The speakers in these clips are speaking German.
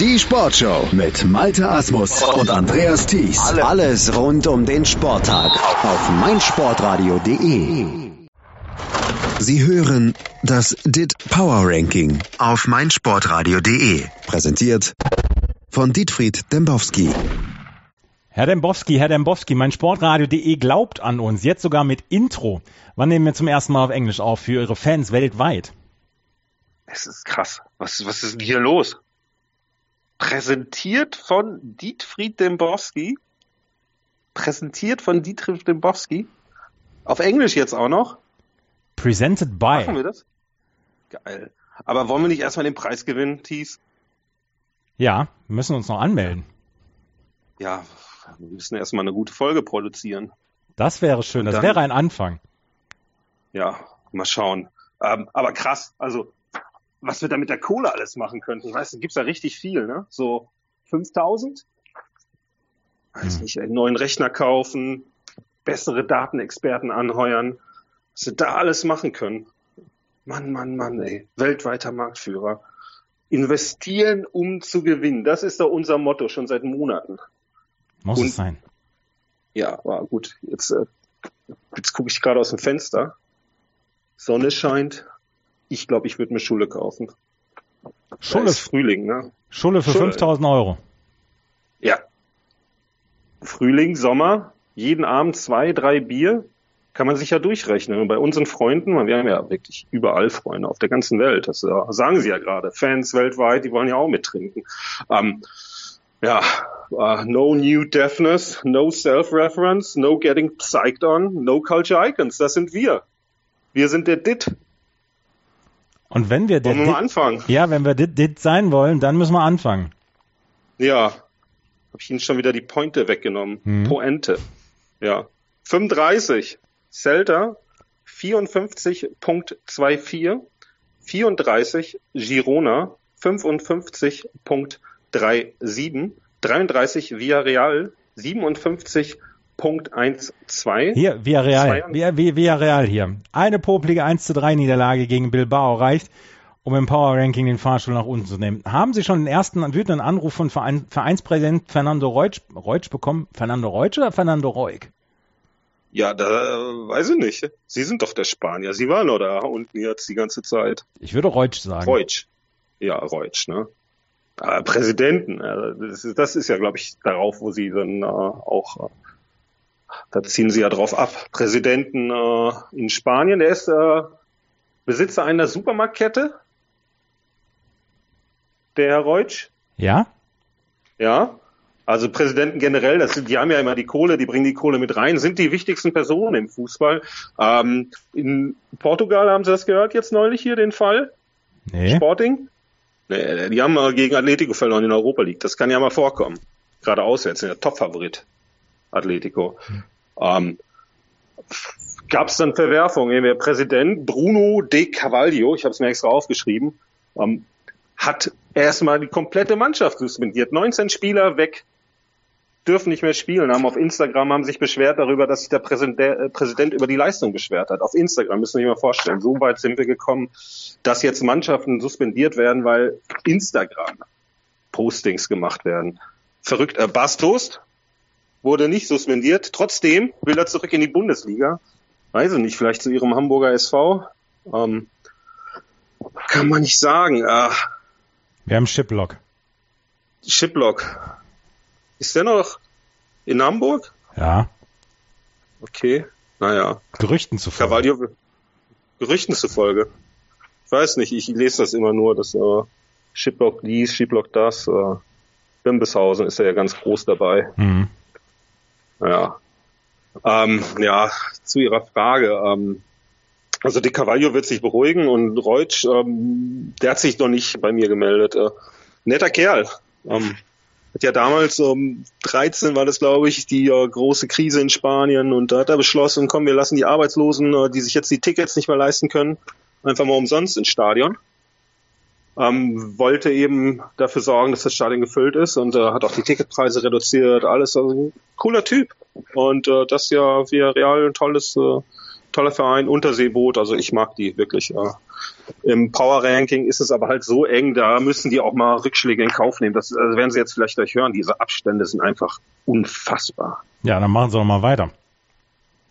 Die Sportshow mit Malte Asmus und Andreas Thies. Alles rund um den Sporttag auf meinsportradio.de. Sie hören das DIT Power Ranking auf meinsportradio.de. Präsentiert von Dietfried Dembowski. Herr Dembowski, Herr Dembowski, mein Sportradio.de glaubt an uns, jetzt sogar mit Intro. Wann nehmen wir zum ersten Mal auf Englisch auf für Ihre Fans weltweit? Es ist krass. Was, was ist denn hier los? Präsentiert von Dietfried Dembowski. Präsentiert von Dietfried Dembowski. Auf Englisch jetzt auch noch. Presented by. Machen wir das? Geil. Aber wollen wir nicht erstmal den Preis gewinnen, Thies? Ja, wir müssen uns noch anmelden. Ja, wir müssen erstmal eine gute Folge produzieren. Das wäre schön, das dann- wäre ein Anfang. Ja, mal schauen. Ähm, aber krass, also was wir da mit der Kohle alles machen könnten. Ich weiß, da gibt's ja richtig viel, ne? So 5000? Weiß Hm. nicht, einen neuen Rechner kaufen, bessere Datenexperten anheuern, was wir da alles machen können. Mann, Mann, Mann, ey. Weltweiter Marktführer. Investieren, um zu gewinnen. Das ist doch unser Motto schon seit Monaten. Muss Und- es sein. Ja, aber gut, jetzt, äh, jetzt gucke ich gerade aus dem Fenster. Sonne scheint. Ich glaube, ich würde mir Schule kaufen. Schule, ist Frühling, ne? Schule für Schule. 5000 Euro. Ja. Frühling, Sommer, jeden Abend zwei, drei Bier, kann man sich ja durchrechnen. Und bei unseren Freunden, wir haben ja wirklich überall Freunde auf der ganzen Welt, das äh, sagen sie ja gerade, Fans weltweit, die wollen ja auch mittrinken. Ähm, ja, äh, no new deafness, no self-reference, no getting psyched on, no culture icons, das sind wir. Wir sind der DIT. Und wenn wir Wollen wir anfangen? ja, wenn wir dit sein wollen, dann müssen wir anfangen. Ja, habe ich Ihnen schon wieder die Pointe weggenommen. Mhm. Poente. Ja. 35. Celta 54.24. 34 Girona 55.37. 33 Villarreal 57.12. Hier, Villarreal. Zwei- Via- Via- Villarreal hier. Eine poplige 1 zu 3 Niederlage gegen Bilbao reicht, um im Power Ranking den Fahrstuhl nach unten zu nehmen. Haben Sie schon den ersten wütenden Anruf von Verein, Vereinspräsident Fernando Reutsch, Reutsch bekommen? Fernando Reutsch oder Fernando Reuk? Ja, da weiß ich nicht. Sie sind doch der Spanier. Sie waren doch da unten jetzt die ganze Zeit. Ich würde Reutsch sagen. Reutsch. Ja, Reutsch, ne? Äh, Präsidenten, äh, das, ist, das ist ja, glaube ich, darauf, wo sie dann äh, auch, äh, da ziehen sie ja drauf ab. Präsidenten äh, in Spanien, der ist äh, Besitzer einer Supermarktkette, der Herr Reutsch. Ja? Ja, also Präsidenten generell, das sind, die haben ja immer die Kohle, die bringen die Kohle mit rein, sind die wichtigsten Personen im Fußball. Ähm, in Portugal haben Sie das gehört jetzt neulich hier, den Fall? Nee. Sporting? Nee, die haben gegen Atletico verloren in der Europa League. Das kann ja mal vorkommen. Gerade auswärts, sind der Top-Favorit. Atletico. Ähm, Gab es dann Verwerfungen? Der Präsident Bruno de Carvalho, ich habe es mir extra aufgeschrieben, ähm, hat erstmal die komplette Mannschaft suspendiert. 19 Spieler weg, dürfen nicht mehr spielen, haben auf Instagram haben sich beschwert darüber, dass sich der Präsident, äh, über die Leistung beschwert hat. Auf Instagram müssen wir sich mal vorstellen. So weit sind wir gekommen, dass jetzt Mannschaften suspendiert werden, weil Instagram Postings gemacht werden. Verrückt. Äh, Bastos wurde nicht suspendiert. Trotzdem will er zurück in die Bundesliga. Weiß ich nicht, vielleicht zu ihrem Hamburger SV. Ähm, kann man nicht sagen. Äh, Wir haben Shiplock. Shiplock. Ist der noch in Hamburg? Ja. Okay. Naja. Gerüchten zufolge. Carvalho, Gerüchten zufolge. Ich weiß nicht, ich lese das immer nur, dass äh, Shiplock dies, Shiplock das. Äh, Bimbishausen ist ja ganz groß dabei. Mhm. Naja. Ähm, ja, zu Ihrer Frage. Ähm, also De Carvalho wird sich beruhigen und Reutsch, ähm, der hat sich noch nicht bei mir gemeldet. Äh, netter Kerl. Ähm, hat ja damals um 13 war das, glaube ich, die äh, große Krise in Spanien und da hat er beschlossen, komm, wir lassen die Arbeitslosen, äh, die sich jetzt die Tickets nicht mehr leisten können, einfach mal umsonst ins Stadion. Ähm, wollte eben dafür sorgen, dass das Stadion gefüllt ist und äh, hat auch die Ticketpreise reduziert, alles. Also cooler Typ. Und äh, das ist ja via Real ein tolles, äh, toller Verein, Unterseeboot. Also ich mag die wirklich. Äh, Im Power Ranking ist es aber halt so eng, da müssen die auch mal Rückschläge in Kauf nehmen. Das also werden Sie jetzt vielleicht gleich hören. Diese Abstände sind einfach unfassbar. Ja, dann machen Sie doch mal weiter.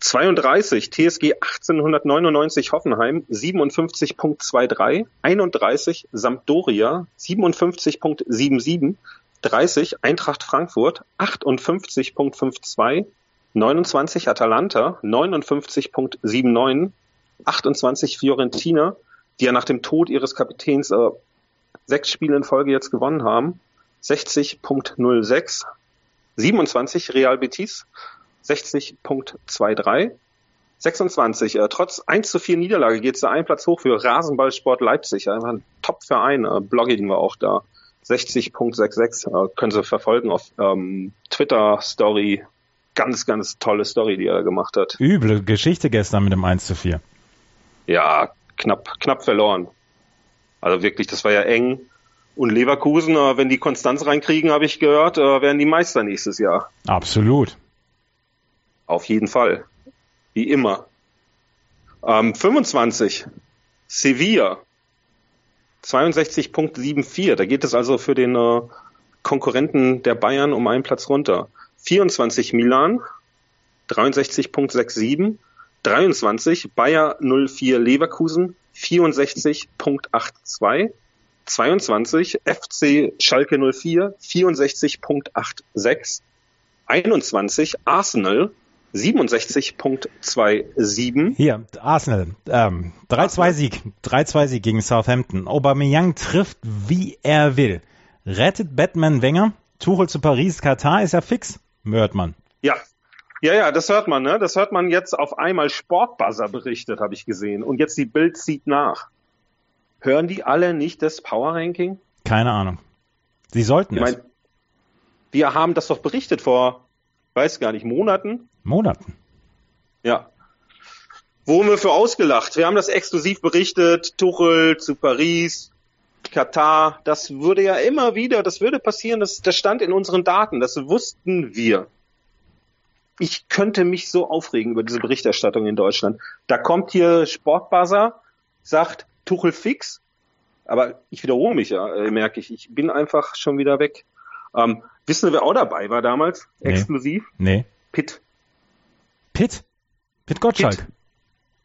32 TSG 1899 Hoffenheim 57.23, 31 Sampdoria 57.77, 30 Eintracht Frankfurt 58.52, 29 Atalanta 59.79, 28 Fiorentina, die ja nach dem Tod ihres Kapitäns äh, sechs Spiele in Folge jetzt gewonnen haben, 60.06, 27 Real Betis 60.23. 26. Äh, trotz 1 zu 4 Niederlage geht es da einen Platz hoch für Rasenballsport Leipzig. Einfach ein Top-Verein. Äh, Blogging war auch da. 60.66. Äh, können Sie verfolgen auf ähm, Twitter-Story. Ganz, ganz tolle Story, die er gemacht hat. Üble Geschichte gestern mit dem 1 zu 4. Ja, knapp, knapp verloren. Also wirklich, das war ja eng. Und Leverkusen, äh, wenn die Konstanz reinkriegen, habe ich gehört, äh, werden die Meister nächstes Jahr. Absolut. Auf jeden Fall. Wie immer. Ähm, 25. Sevilla. 62.74. Da geht es also für den äh, Konkurrenten der Bayern um einen Platz runter. 24 Milan. 63.67. 23 Bayer 04 Leverkusen. 64.82. 22 FC Schalke 04 64.86. 21 Arsenal 67.27. Hier, Arsenal, ähm, 3-2-Sieg, 3-2-Sieg gegen Southampton. Aubameyang trifft, wie er will. Rettet Batman Wenger. Tuchel zu Paris, Katar ist ja fix, hört man. Ja, ja, ja, das hört man, ne? Das hört man jetzt auf einmal. Sportbuzzer berichtet, habe ich gesehen. Und jetzt die Bild zieht nach. Hören die alle nicht das Power Ranking? Keine Ahnung. Sie sollten ich mein, es. Wir haben das doch berichtet vor, weiß gar nicht, Monaten. Monaten. Ja. Wurden wir für ausgelacht. Wir haben das exklusiv berichtet. Tuchel zu Paris, Katar. Das würde ja immer wieder, das würde passieren. Das, das stand in unseren Daten. Das wussten wir. Ich könnte mich so aufregen über diese Berichterstattung in Deutschland. Da kommt hier Sportbuzzer, sagt Tuchel fix. Aber ich wiederhole mich ja, äh, merke ich. Ich bin einfach schon wieder weg. Ähm, wissen wir, wer auch dabei war damals? Nee. Exklusiv? Nee. Pitt. Pitt. Pitt Gottschalk. Pitt.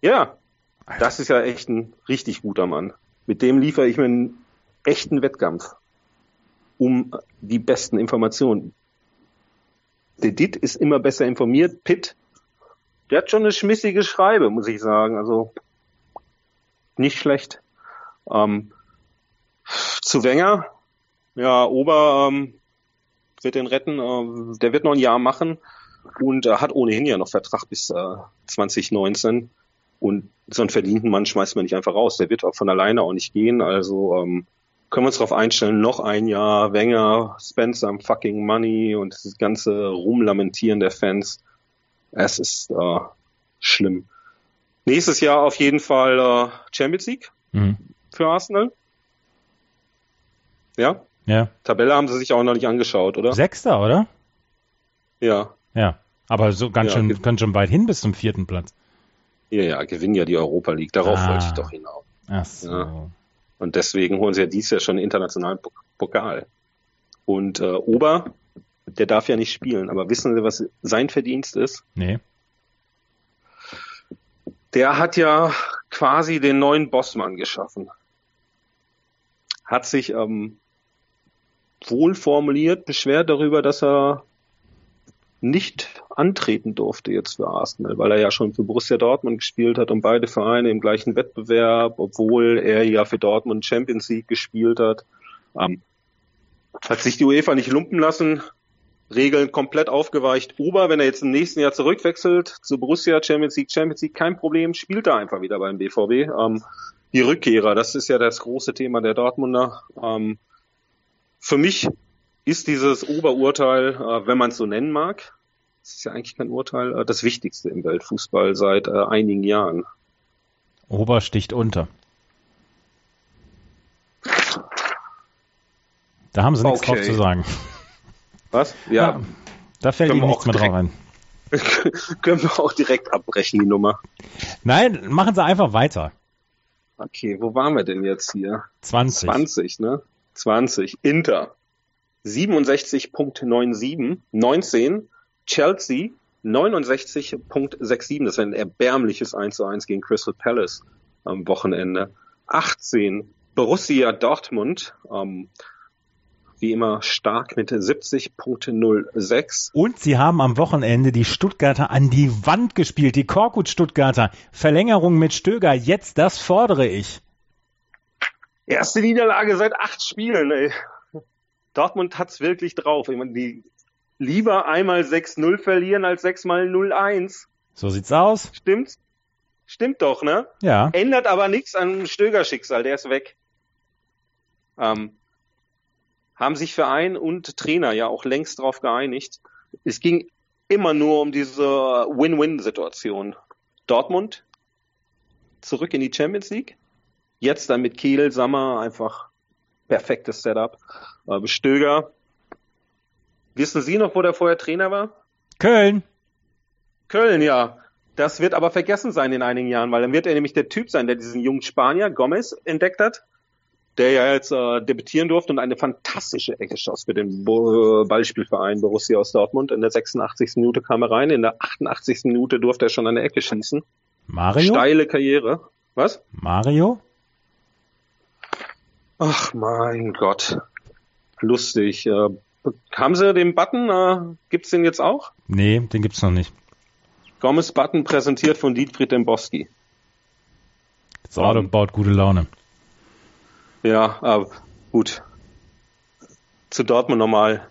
Ja, das ist ja echt ein richtig guter Mann. Mit dem liefere ich mir einen echten Wettkampf um die besten Informationen. Der Dit ist immer besser informiert. Pitt, der hat schon eine schmissige Schreibe, muss ich sagen. Also nicht schlecht. Ähm, zu Wenger, ja, Ober ähm, wird den retten. Äh, der wird noch ein Jahr machen und äh, hat ohnehin ja noch Vertrag bis äh, 2019. Und so einen verdienten Mann schmeißt man nicht einfach raus. Der wird auch von alleine auch nicht gehen. Also ähm, können wir uns darauf einstellen, noch ein Jahr Wenger, spend some fucking money und das ganze Rumlamentieren der Fans. Es ist äh, schlimm. Nächstes Jahr auf jeden Fall äh, Champions League Mhm. für Arsenal. Ja, Ja. Tabelle haben sie sich auch noch nicht angeschaut, oder? Sechster, oder? Ja. Ja. Aber so ganz Ja, schön, ganz schön weit hin bis zum vierten Platz. Ja, ja, gewinnen ja die Europa League. Darauf Ah. wollte ich doch hinaus. Ach so. Ja. Und deswegen holen sie ja dieses Jahr schon internationalen Pok- Pokal. Und äh, Ober, der darf ja nicht spielen, aber wissen Sie, was sein Verdienst ist? Nee. Der hat ja quasi den neuen Bossmann geschaffen. Hat sich ähm, wohl formuliert, beschwert darüber, dass er nicht antreten durfte jetzt für Arsenal, weil er ja schon für Borussia Dortmund gespielt hat und beide Vereine im gleichen Wettbewerb, obwohl er ja für Dortmund Champions League gespielt hat. Ähm, hat sich die UEFA nicht lumpen lassen, Regeln komplett aufgeweicht. Ober, wenn er jetzt im nächsten Jahr zurückwechselt zu Borussia Champions League, Champions League, kein Problem, spielt er einfach wieder beim BVB. Ähm, die Rückkehrer, das ist ja das große Thema der Dortmunder. Ähm, für mich ist dieses Oberurteil, äh, wenn man es so nennen mag, es ist ja eigentlich kein Urteil, äh, das Wichtigste im Weltfußball seit äh, einigen Jahren. Ober sticht unter. Da haben sie nichts Okay. drauf zu sagen. Was? Ja, Da fällt Können ihnen nichts mehr drauf ein. können wir auch direkt abbrechen, die Nummer. Nein, machen Sie einfach weiter. Okay, wo waren wir denn jetzt hier? 20. 20, ne? 20. Inter 67.97, 19. Chelsea 69.67. Das ist ein erbärmliches 1 zu 1 gegen Crystal Palace am Wochenende. 18. Borussia Dortmund, ähm, wie immer stark mit 70.06. Und sie haben am Wochenende die Stuttgarter an die Wand gespielt, die Korkut Stuttgarter. Verlängerung mit Stöger, jetzt das fordere ich. Erste Niederlage seit acht Spielen, ey. Dortmund hat's wirklich drauf. Ich meine, die lieber einmal 6-0 verlieren als sechsmal 0-1. So sieht's aus. Stimmt's? Stimmt doch, ne? Ja. Ändert aber nichts an Stöger-Schicksal, der ist weg. Ähm, haben sich Verein und Trainer ja auch längst darauf geeinigt. Es ging immer nur um diese Win-Win-Situation. Dortmund zurück in die Champions League. Jetzt dann mit Kiel, Sammer einfach perfektes Setup. Aber Stöger, wissen Sie noch, wo der vorher Trainer war? Köln. Köln, ja. Das wird aber vergessen sein in einigen Jahren, weil dann wird er nämlich der Typ sein, der diesen jungen Spanier Gomez entdeckt hat, der ja jetzt äh, debütieren durfte und eine fantastische Ecke schoss für den Bo Ballspielverein Borussia aus Dortmund. In der 86. Minute kam er rein, in der 88. Minute durfte er schon eine Ecke schießen. Mario? Steile Karriere. Was? Mario? Ach mein Gott. Lustig. Äh, haben Sie den Button? Äh, gibt's den jetzt auch? Nee, den gibt's noch nicht. Gomez Button präsentiert von Dietfried Dembowski. Das Auto um, baut gute Laune. Ja, aber gut. Zu Dortmund nochmal.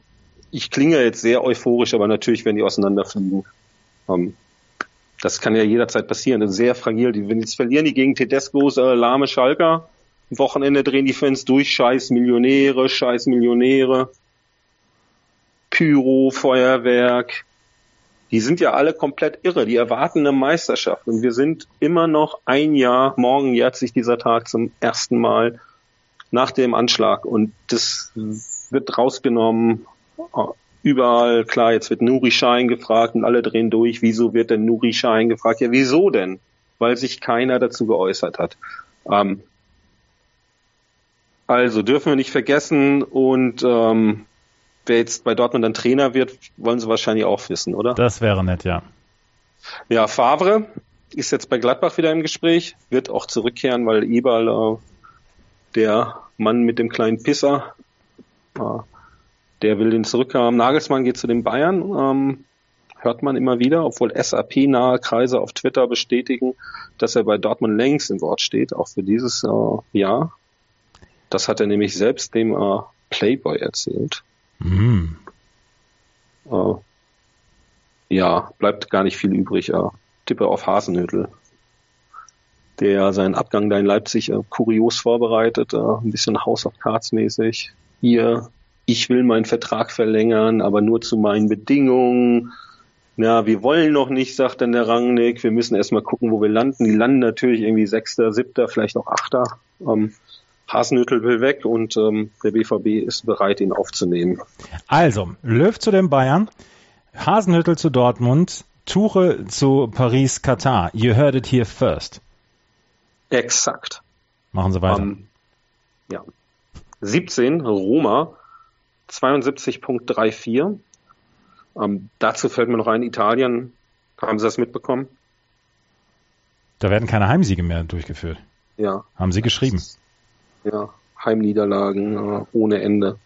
Ich klinge jetzt sehr euphorisch, aber natürlich werden die auseinanderfliegen. Um, das kann ja jederzeit passieren. Das ist sehr fragil. Die, wenn jetzt verlieren die gegen Tedescos äh, lahme Schalker, Wochenende drehen die Fans durch, scheiß Millionäre, scheiß Millionäre, Pyro, Feuerwerk, die sind ja alle komplett irre, die erwarten eine Meisterschaft und wir sind immer noch ein Jahr, morgen jährt sich dieser Tag zum ersten Mal nach dem Anschlag und das wird rausgenommen, überall, klar, jetzt wird Nuri Schein gefragt und alle drehen durch, wieso wird denn Nuri Schein gefragt? Ja, wieso denn? Weil sich keiner dazu geäußert hat. Ähm, also dürfen wir nicht vergessen und ähm, wer jetzt bei Dortmund dann Trainer wird, wollen sie wahrscheinlich auch wissen, oder? Das wäre nett, ja. Ja, Favre ist jetzt bei Gladbach wieder im Gespräch, wird auch zurückkehren, weil Eberl, äh, der Mann mit dem kleinen Pisser, äh, der will den zurückhaben. Nagelsmann geht zu den Bayern, ähm, hört man immer wieder, obwohl SAP-nahe Kreise auf Twitter bestätigen, dass er bei Dortmund längst im Wort steht, auch für dieses äh, Jahr. Das hat er nämlich selbst dem äh, Playboy erzählt. Mhm. Äh, ja, bleibt gar nicht viel übrig. Äh, tippe auf Hasenhüttel, der seinen Abgang da in Leipzig äh, kurios vorbereitet, äh, ein bisschen House of Cards mäßig. Hier, ich will meinen Vertrag verlängern, aber nur zu meinen Bedingungen. Ja, wir wollen noch nicht, sagt dann der Rangnick. Wir müssen erstmal gucken, wo wir landen. Die landen natürlich irgendwie Sechster, Siebter, vielleicht auch Achter. Ähm, Hasenhüttel will weg und ähm, der BVB ist bereit, ihn aufzunehmen. Also, Löw zu den Bayern, Hasenhüttel zu Dortmund, Tuche zu Paris, Katar. You heard it here first. Exakt. Machen Sie weiter. Um, ähm, ja. 17, Roma, 72.34. Ähm, dazu fällt mir noch ein, Italien, haben Sie das mitbekommen? Da werden keine Heimsiege mehr durchgeführt. Ja. Haben Sie geschrieben ja, Heimniederlagen äh, ohne Ende.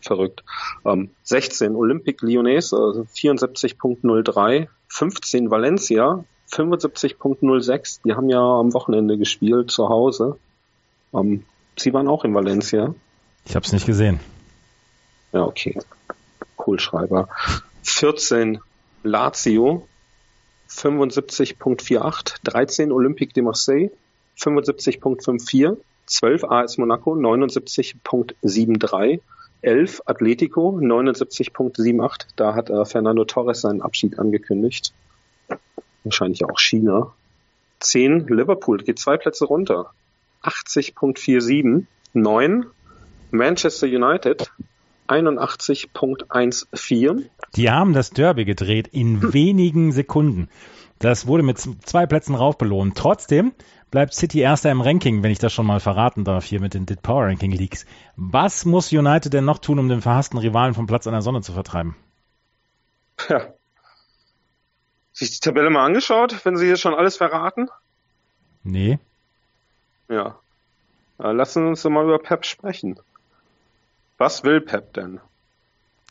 Verrückt. Ähm, 16 Olympique Lyonnais, also 74.03, 15 Valencia, 75.06. Die haben ja am Wochenende gespielt zu Hause. Ähm, Sie waren auch in Valencia. Ich habe es nicht gesehen. Ja, okay. Kohlschreiber. 14 Lazio, 75.48, 13 Olympique de Marseille, 75.54, 12 AS Monaco 79.73, 11 Atletico 79.78. Da hat äh, Fernando Torres seinen Abschied angekündigt. Wahrscheinlich auch China. 10 Liverpool geht zwei Plätze runter. 80.47. 9 Manchester United 81.14. Die haben das Derby gedreht in wenigen Sekunden. Das wurde mit zwei Plätzen rauf belohnt. Trotzdem bleibt City erster im Ranking, wenn ich das schon mal verraten darf, hier mit den Dit Power Ranking Leaks. Was muss United denn noch tun, um den verhassten Rivalen vom Platz an der Sonne zu vertreiben? Ja. Sich die Tabelle mal angeschaut, wenn Sie hier schon alles verraten? Nee. Ja. Lassen Sie uns doch mal über Pep sprechen. Was will Pep denn?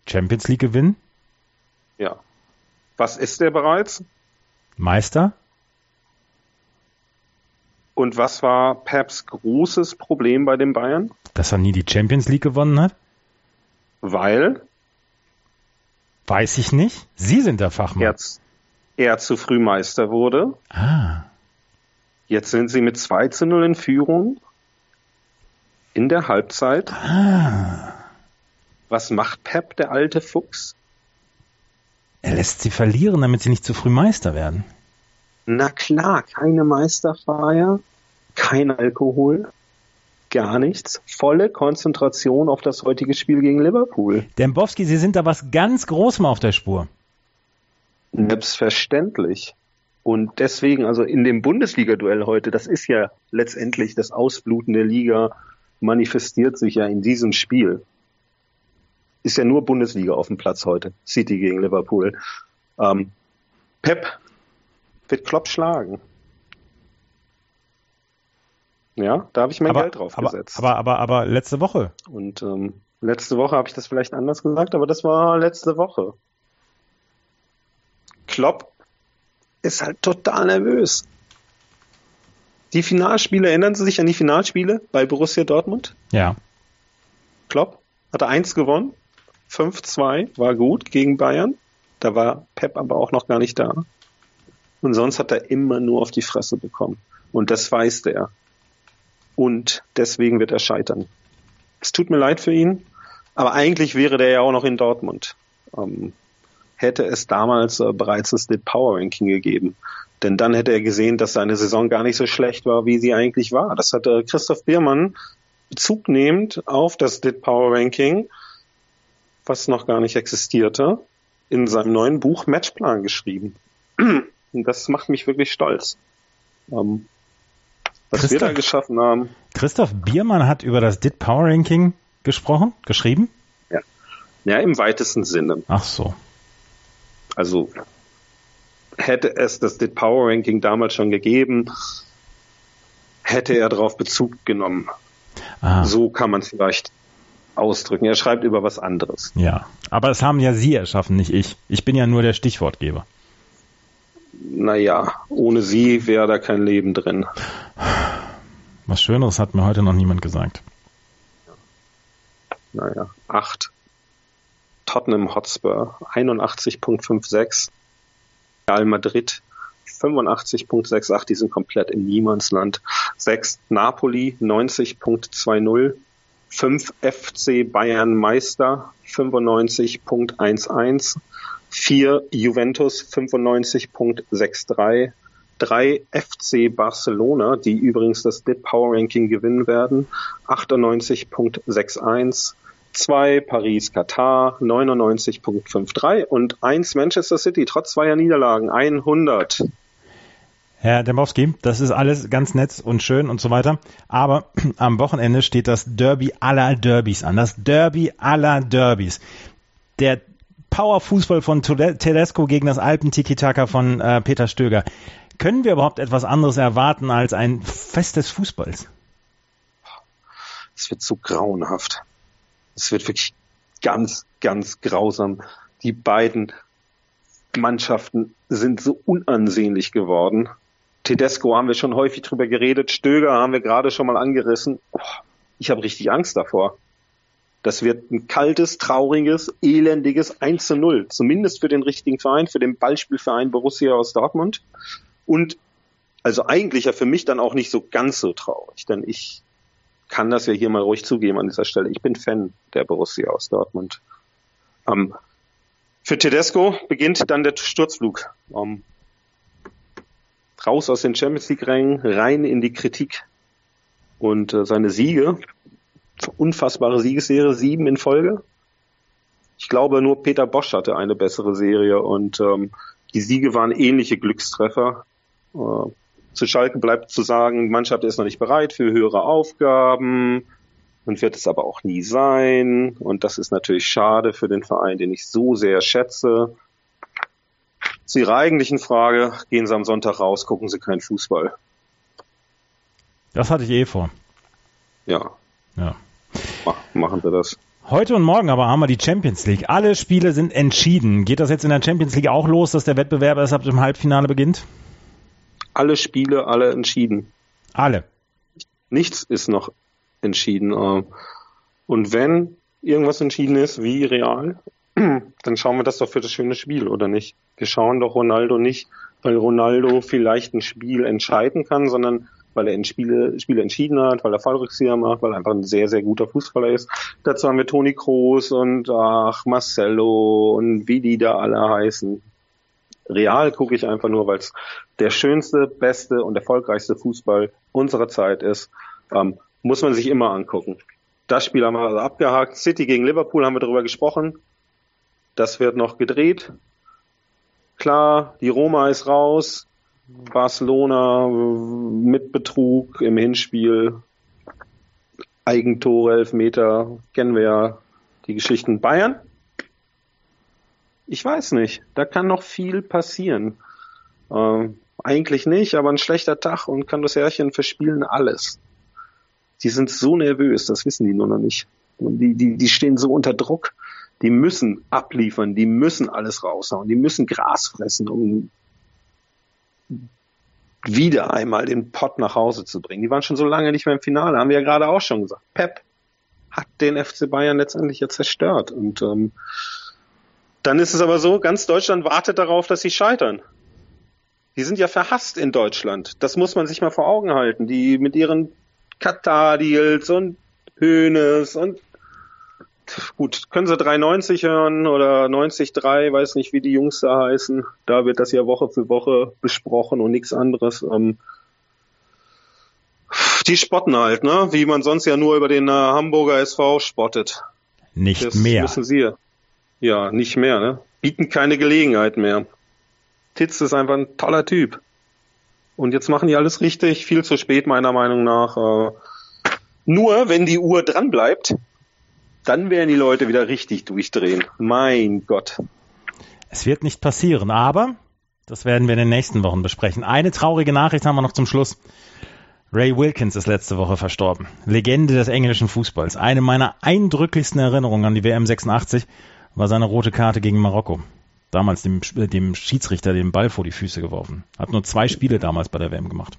Champions League gewinnen? Ja. Was ist er bereits? Meister? Und was war Peps großes Problem bei den Bayern? Dass er nie die Champions League gewonnen hat? Weil? Weiß ich nicht. Sie sind der Fachmann. Er, er zu früh Meister wurde. Ah. Jetzt sind sie mit 2 zu 0 in Führung. In der Halbzeit. Ah. Was macht Pep, der alte Fuchs? Er lässt sie verlieren, damit sie nicht zu früh Meister werden. Na klar, keine Meisterfeier, kein Alkohol, gar nichts. Volle Konzentration auf das heutige Spiel gegen Liverpool. Dembowski, Sie sind da was ganz Großem auf der Spur. Selbstverständlich. Und deswegen, also in dem Bundesliga-Duell heute, das ist ja letztendlich das Ausbluten der Liga, manifestiert sich ja in diesem Spiel. Ist ja nur Bundesliga auf dem Platz heute. City gegen Liverpool. Ähm, Pep wird Klopp schlagen. Ja, da habe ich mein aber, Geld drauf aber, gesetzt. Aber, aber, aber letzte Woche. Und ähm, letzte Woche habe ich das vielleicht anders gesagt, aber das war letzte Woche. Klopp ist halt total nervös. Die Finalspiele, erinnern Sie sich an die Finalspiele bei Borussia Dortmund? Ja. Klopp hatte eins gewonnen, 5-2, war gut gegen Bayern. Da war Pep aber auch noch gar nicht da. Und sonst hat er immer nur auf die Fresse bekommen. Und das weiß der. Und deswegen wird er scheitern. Es tut mir leid für ihn, aber eigentlich wäre der ja auch noch in Dortmund. Ähm, hätte es damals äh, bereits das Dit Power Ranking gegeben. Denn dann hätte er gesehen, dass seine Saison gar nicht so schlecht war, wie sie eigentlich war. Das hat äh, Christoph Biermann Bezug nehmend auf das Dit Power Ranking, was noch gar nicht existierte, in seinem neuen Buch Matchplan geschrieben. Und das macht mich wirklich stolz. Ähm, was Christoph, wir da geschaffen haben. Christoph Biermann hat über das DIT Power Ranking gesprochen, geschrieben? Ja. Ja, im weitesten Sinne. Ach so. Also hätte es das DIT Power Ranking damals schon gegeben, hätte er darauf Bezug genommen. Ah. So kann man es vielleicht ausdrücken. Er schreibt über was anderes. Ja, aber es haben ja Sie erschaffen, nicht ich. Ich bin ja nur der Stichwortgeber. Naja, ohne Sie wäre da kein Leben drin. Was Schöneres hat mir heute noch niemand gesagt. Naja, 8. Tottenham Hotspur 81.56. Real Madrid 85.68, die sind komplett im Niemandsland. 6 Napoli 90.20. 5 FC Bayern Meister 95.11. 4 Juventus 95.63. 3 FC Barcelona, die übrigens das DIP Power Ranking gewinnen werden, 98.61. 2 Paris Katar 99.53 und 1 Manchester City trotz zweier Niederlagen 100. Herr Dembowski, das ist alles ganz nett und schön und so weiter. Aber am Wochenende steht das Derby aller Derbys an. Das Derby aller Derbys. Der Powerfußball von Tedesco gegen das Alpen-Tiki-Taka von äh, Peter Stöger. Können wir überhaupt etwas anderes erwarten als ein Fest des Fußballs? Es wird so grauenhaft. Es wird wirklich ganz, ganz grausam. Die beiden Mannschaften sind so unansehnlich geworden. Tedesco haben wir schon häufig drüber geredet. Stöger haben wir gerade schon mal angerissen. Oh, ich habe richtig Angst davor. Das wird ein kaltes, trauriges, elendiges 1 zu 0. Zumindest für den richtigen Verein, für den Ballspielverein Borussia aus Dortmund. Und also eigentlich ja für mich dann auch nicht so ganz so traurig, denn ich kann das ja hier mal ruhig zugeben an dieser Stelle. Ich bin Fan der Borussia aus Dortmund. Ähm, für Tedesco beginnt dann der Sturzflug. Ähm, raus aus den Champions League Rängen, rein in die Kritik. Und äh, seine Siege, unfassbare Siegesserie, sieben in Folge. Ich glaube, nur Peter Bosch hatte eine bessere Serie und ähm, die Siege waren ähnliche Glückstreffer. Äh, Zu Schalke bleibt zu sagen, die Mannschaft ist noch nicht bereit für höhere Aufgaben und wird es aber auch nie sein. Und das ist natürlich schade für den Verein, den ich so sehr schätze. Zu Ihrer eigentlichen Frage, gehen Sie am Sonntag raus, gucken Sie keinen Fußball. Das hatte ich eh vor. Ja. Ja. Mach, machen Sie das. Heute und morgen aber haben wir die Champions League. Alle Spiele sind entschieden. Geht das jetzt in der Champions League auch los, dass der Wettbewerb erst ab dem Halbfinale beginnt? Alle Spiele, alle entschieden. Alle. Nichts ist noch entschieden. Äh. Und wenn irgendwas entschieden ist, wie real, dann schauen wir das doch für das schöne Spiel, oder nicht? Wir schauen doch Ronaldo nicht, weil Ronaldo vielleicht ein Spiel entscheiden kann, sondern weil er in Spiele, Spiele entschieden hat, weil er Fallrückzieher macht, weil er einfach ein sehr, sehr guter Fußballer ist. Dazu haben wir Toni Kroos und ach, Marcelo und wie die da alle heißen. Real gucke ich einfach nur, weil es der schönste, beste und erfolgreichste Fußball unserer Zeit ist. Ähm, muss man sich immer angucken. Das Spiel haben wir also abgehakt. City gegen Liverpool haben wir darüber gesprochen. Das wird noch gedreht. Klar, die Roma ist raus. Barcelona mit Betrug im Hinspiel, Eigentore, Elfmeter, kennen wir ja die Geschichten. Bayern? Ich weiß nicht. Da kann noch viel passieren. Äh, eigentlich nicht, aber ein schlechter Tag und kann das Härchen verspielen alles. Die sind so nervös, das wissen die nur noch nicht. Die, die, die stehen so unter Druck. Die müssen abliefern, die müssen alles raushauen, die müssen Gras fressen, um wieder einmal den Pott nach Hause zu bringen. Die waren schon so lange nicht mehr im Finale, haben wir ja gerade auch schon gesagt. Pep hat den FC Bayern letztendlich ja zerstört. Und ähm, dann ist es aber so, ganz Deutschland wartet darauf, dass sie scheitern. Die sind ja verhasst in Deutschland. Das muss man sich mal vor Augen halten. Die mit ihren Katar-Deals und Hönes und Gut, können Sie 390 hören oder 90.3, weiß nicht, wie die Jungs da heißen. Da wird das ja Woche für Woche besprochen und nichts anderes. Ähm, die spotten halt, ne? Wie man sonst ja nur über den äh, Hamburger SV spottet. Nicht das mehr. Müssen Sie. Ja, nicht mehr, ne? Bieten keine Gelegenheit mehr. Titz ist einfach ein toller Typ. Und jetzt machen die alles richtig, viel zu spät meiner Meinung nach. Äh, nur wenn die Uhr dran bleibt, dann werden die Leute wieder richtig durchdrehen. Mein Gott. Es wird nicht passieren, aber das werden wir in den nächsten Wochen besprechen. Eine traurige Nachricht haben wir noch zum Schluss. Ray Wilkins ist letzte Woche verstorben. Legende des englischen Fußballs. Eine meiner eindrücklichsten Erinnerungen an die WM 86 war seine rote Karte gegen Marokko. Damals dem, dem Schiedsrichter den Ball vor die Füße geworfen. Hat nur zwei Spiele damals bei der WM gemacht.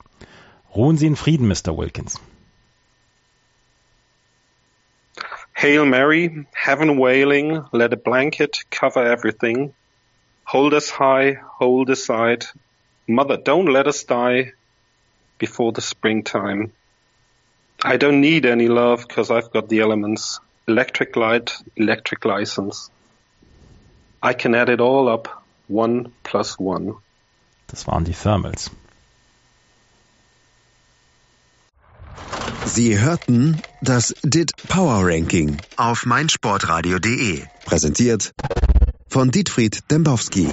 Ruhen Sie in Frieden, Mr. Wilkins. Hail Mary, heaven wailing, let a blanket cover everything. Hold us high, hold us tight. Mother, don't let us die before the springtime. I don't need any love because I've got the elements. Electric light, electric license. I can add it all up. One plus one. Das waren die Thermals. Sie hörten das DIT Power Ranking auf meinsportradio.de. Präsentiert von Dietfried Dembowski.